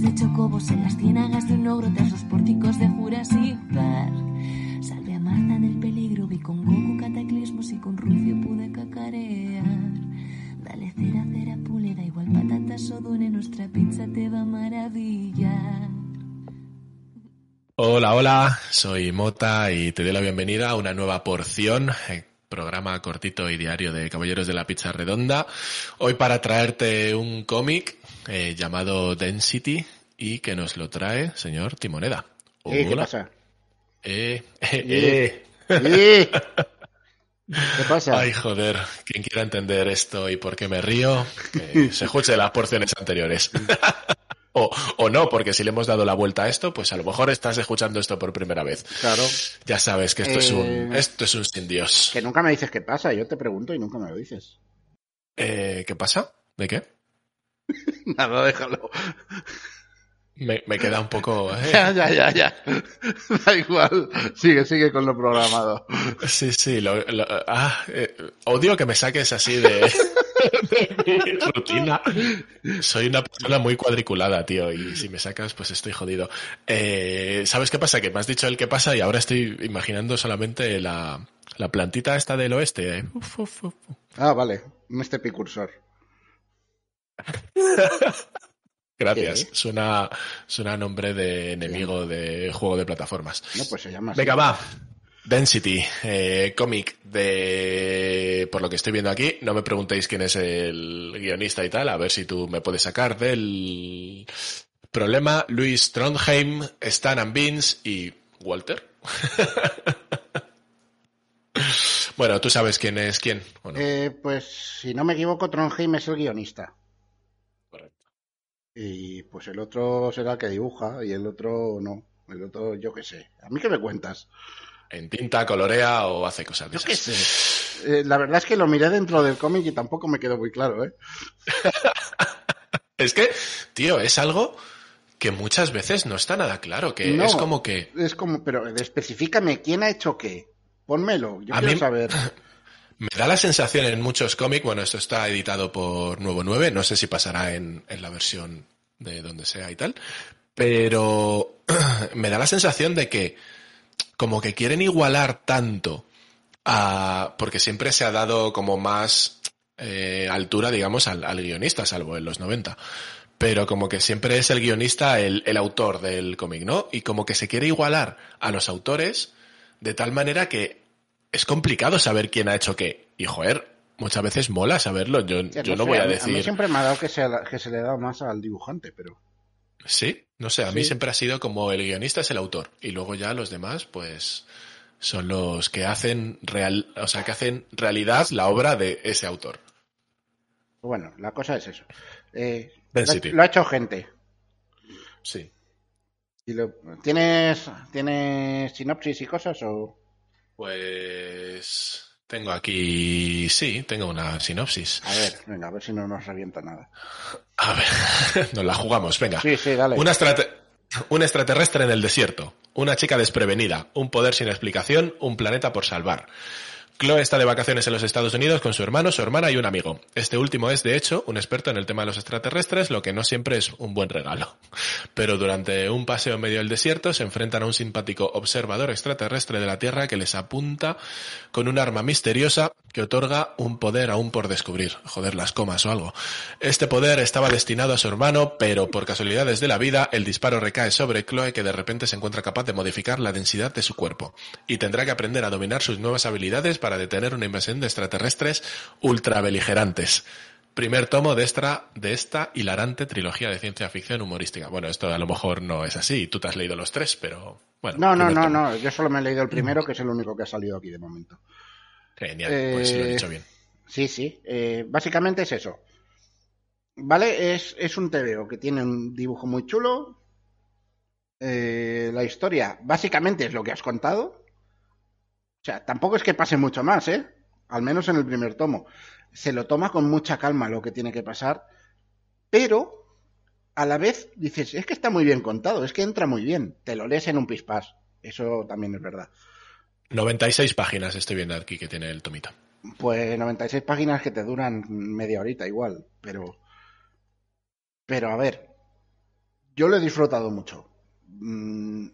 De chocobos en las ciénagas de un ogro tras los pórticos de Jurassic Park. Salve a Marta del peligro, vi con Goku cataclismos y con Rufio pude cacarear. Dale cera, cera, pule, da igual patatas o dune, nuestra pizza te va a. Hola, hola, soy Mota y te doy la bienvenida a una nueva porción, eh, programa cortito y diario de Caballeros de la Pizza Redonda. Hoy para traerte un cómic eh, llamado Density y que nos lo trae señor Timoneda. Eh, ¿Qué Hola. pasa? Eh, eh. Eh, ¿Qué pasa? Ay, joder, quien quiera entender esto y por qué me río, que se escuche las porciones anteriores. o, o no, porque si le hemos dado la vuelta a esto, pues a lo mejor estás escuchando esto por primera vez. Claro. Ya sabes que esto es un Eh, esto es un sin Dios. Que nunca me dices qué pasa. Yo te pregunto y nunca me lo dices. Eh, ¿Qué pasa? ¿De qué? Nada, déjalo. Me, me queda un poco. eh. Ya, ya, ya, ya. Da igual. Sigue, sigue con lo programado. Sí, sí. Lo, lo- ah, eh, odio que me saques así de, de mi rutina. Soy una persona muy cuadriculada, tío, y si me sacas, pues estoy jodido. Eh, ¿Sabes qué pasa? Que me has dicho el qué pasa y ahora estoy imaginando solamente la, la plantita esta del oeste. eh. Uf, uf, uf. Ah, vale. Un este picursor. Gracias. ¿Qué? Suena, suena nombre de enemigo de juego de plataformas. No, pues se llama así. Venga, va. Density, eh, cómic de... Por lo que estoy viendo aquí, no me preguntéis quién es el guionista y tal, a ver si tú me puedes sacar del problema. Luis Trondheim, Stan and Vince y Walter. bueno, tú sabes quién es quién, ¿o no? Eh, pues si no me equivoco, Trondheim es el guionista. Correcto. Y pues el otro será el que dibuja y el otro no. El otro, yo qué sé. ¿A mí qué me cuentas? En tinta, colorea o hace cosas de Yo qué sé. Eh, la verdad es que lo miré dentro del cómic y tampoco me quedó muy claro, ¿eh? Es que, tío, es algo que muchas veces no está nada claro, que No. es como que... Es como, pero especifícame quién ha hecho qué. Pónmelo, yo A quiero mí- saber. Me da la sensación en muchos cómics, bueno, esto está editado por Nuevo 9, no sé si pasará en, en la versión de donde sea y tal, pero me da la sensación de que como que quieren igualar tanto a... porque siempre se ha dado como más eh, altura, digamos, al, al guionista, salvo en los 90. Pero como que siempre es el guionista el, el autor del cómic, ¿no? Y como que se quiere igualar a los autores de tal manera que es complicado saber quién ha hecho qué. Y joder, muchas veces mola saberlo. Yo, yo no sé, voy a decir. mí siempre me ha dado que se, que se le da más al dibujante, pero. Sí, no sé, a mí siempre ha sido como el guionista es el autor. Y luego ya los demás, pues, son los que hacen real, o sea, que hacen realidad la obra de ese autor. Bueno, la cosa es eso. Eh, lo, ha hecho gente. Sí. Y lo- ¿Tienes, ¿Tienes sinopsis y cosas o.? Pues tengo aquí, sí, tengo una sinopsis. A ver, venga, a ver si no nos revienta nada. A ver, nos la jugamos, venga. Sí, sí, dale. Un extraterrestre en el desierto, una chica desprevenida, un poder sin explicación, un planeta por salvar. Chloe está de vacaciones en los Estados Unidos con su hermano, su hermana y un amigo. Este último es, de hecho, un experto en el tema de los extraterrestres, lo que no siempre es un buen regalo. Pero durante un paseo en medio del desierto se enfrentan a un simpático observador extraterrestre de la Tierra que les apunta con un arma misteriosa que otorga un poder aún por descubrir. Joder, las comas o algo. Este poder estaba destinado a su hermano, pero por casualidades de la vida, el disparo recae sobre Chloe que de repente se encuentra capaz de modificar la densidad de su cuerpo. Y tendrá que aprender a dominar sus nuevas habilidades para detener una invasión de extraterrestres ultra beligerantes. Primer tomo de esta, de esta hilarante trilogía de ciencia ficción humorística. Bueno, esto a lo mejor no es así, tú te has leído los tres, pero bueno. No, no, no, tomo. no. Yo solo me he leído el primero, que es el único que ha salido aquí de momento. Genial, pues sí lo he Eh, dicho bien. Sí, sí. eh, básicamente es eso. ¿Vale? Es, es un TVO que tiene un dibujo muy chulo. Eh, la historia básicamente es lo que has contado. O sea, tampoco es que pase mucho más, ¿eh? Al menos en el primer tomo. Se lo toma con mucha calma lo que tiene que pasar, pero a la vez dices, es que está muy bien contado, es que entra muy bien. Te lo lees en un pispás. Eso también es verdad. 96 páginas estoy viendo aquí que tiene el tomito. Pues 96 páginas que te duran media horita igual, pero... Pero a ver, yo lo he disfrutado mucho. Mm,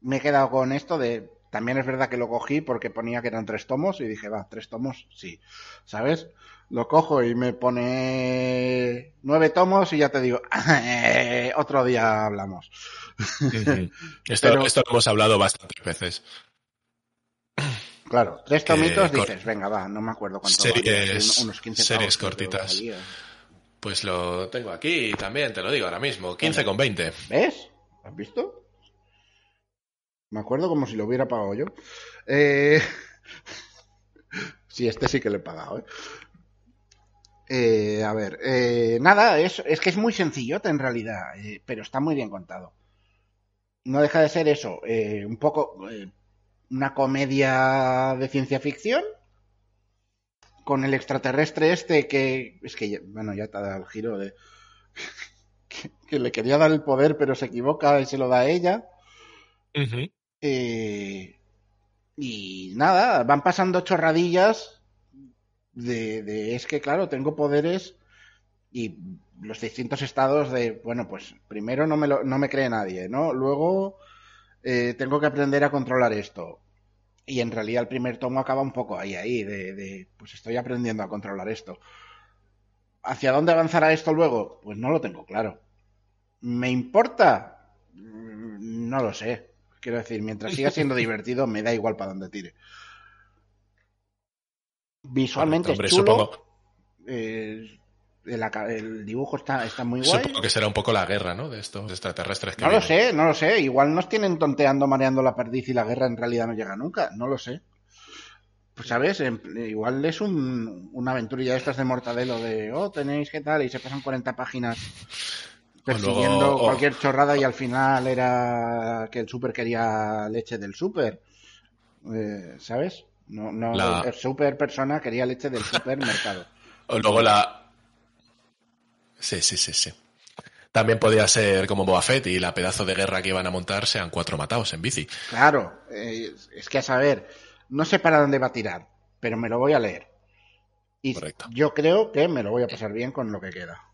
me he quedado con esto de... También es verdad que lo cogí porque ponía que eran tres tomos y dije, va, tres tomos, sí. ¿Sabes? Lo cojo y me pone nueve tomos y ya te digo, otro día hablamos. esto, Pero- esto lo hemos hablado bastantes veces. Claro, tres tomitos dices, venga, va, no me acuerdo cuánto Series- unos 15 series cortitas. Pues lo tengo aquí también, te lo digo ahora mismo. 15 con 20. ¿Ves? ¿Has visto? Me acuerdo como si lo hubiera pagado yo. Eh... sí, este sí que lo he pagado, ¿eh? Eh, a ver, eh, nada, es, es que es muy sencillote en realidad, eh, pero está muy bien contado. No deja de ser eso, eh, un poco eh, una comedia de ciencia ficción con el extraterrestre este que es que bueno ya te dado el giro de que, le quería dar el poder pero se equivoca y se lo da a ella Ujú. Eh, y nada van pasando chorradillas de, es que claro tengo poderes y los distintos estados de bueno pues primero no me lo, no me cree nadie no luego eh, tengo que aprender a controlar esto y en realidad el primer tomo acaba un poco ahí, ahí, de, de, pues estoy aprendiendo a controlar esto. ¿Hacia dónde avanzará esto luego? Pues no lo tengo claro. ¿Me importa? Mm, No lo sé. Quiero decir, mientras siga siendo divertido, me da igual para dónde tire. Visualmente Hombre, es chulo. supongo, eh, el, aca- el dibujo está, está muy guay. supongo que será un poco la guerra, ¿no? De estos extraterrestres que No lo sé, no lo sé. Igual nos tienen tonteando, mareando la perdiz y la guerra en realidad no llega nunca. No lo sé. Pues, ¿sabes? En- igual es un, una aventurilla de estas de Mortadelo de, oh, tenéis que tal, y se pasan 40 páginas persiguiendo luego, oh. cualquier chorrada y al final era que el súper quería leche del súper. Eh, ¿Sabes? No, no, La- el súper persona quería leche del supermercado. O luego la... Sí, sí, sí, sí. También podía ser como Boba Fett y la pedazo de guerra que iban a montar sean cuatro matados en bici. Claro, eh, es que a saber, no sé para dónde va a tirar, pero me lo voy a leer. Y Correcto. yo creo que me lo voy a pasar bien con lo que queda.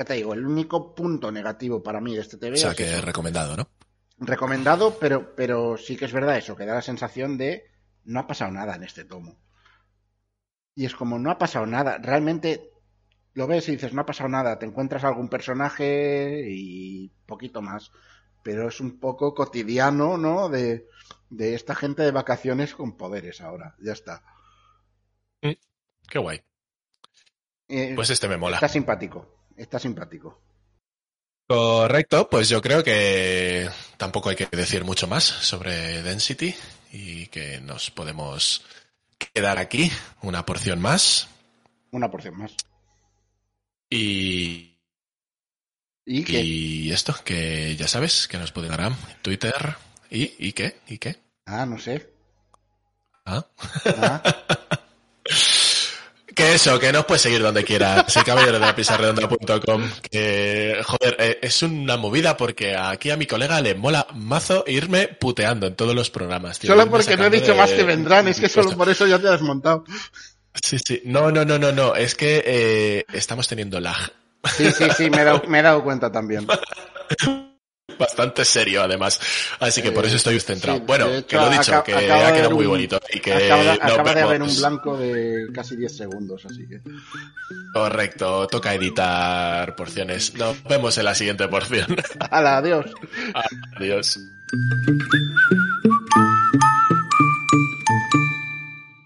Ya te digo, el único punto negativo para mí de este TV O sea es que eso. es recomendado, ¿no? recomendado, pero, pero sí que es verdad eso, que da la sensación de no ha pasado nada en este tomo. Y es como no ha pasado nada, realmente lo ves y dices no ha pasado nada, te encuentras algún personaje y poquito más, pero es un poco cotidiano, ¿no? De, de esta gente de vacaciones con poderes ahora, ya está. Qué guay. Eh, Pues este me mola. Está simpático, está simpático. Correcto, pues yo creo que tampoco hay que decir mucho más sobre Density y que nos podemos quedar aquí una porción más Una porción más. y, ¿Y qué? y esto, que ya sabes, que nos pueden dar Twitter y, y qué, y qué. Ah, no sé. ¿Ah? Ah, Que eso, que nos puedes seguir donde quieras. Sí, caballero de la pisarredonda.com. Que, joder, eh, es una movida porque aquí a mi colega le mola mazo irme puteando en todos los programas. tío. solo porque no he dicho de- más que vendrán, es que solo por eso ya te has desmontado. Sí, sí. No, no, no, no, no. Es que eh, estamos teniendo lag. Sí, sí, sí, me he dado, me he dado cuenta también. Bastante serio, además. Así que por Eh, eso estoy centrado. sí, bueno, hecho, que lo he dicho, que ha quedado muy un- bonito. Y que acaba de, acaba de haber un blanco de casi 10 segundos, así que. Correcto, toca editar porciones. Nos vemos en la siguiente porción. ¡Hala, adiós! Adiós.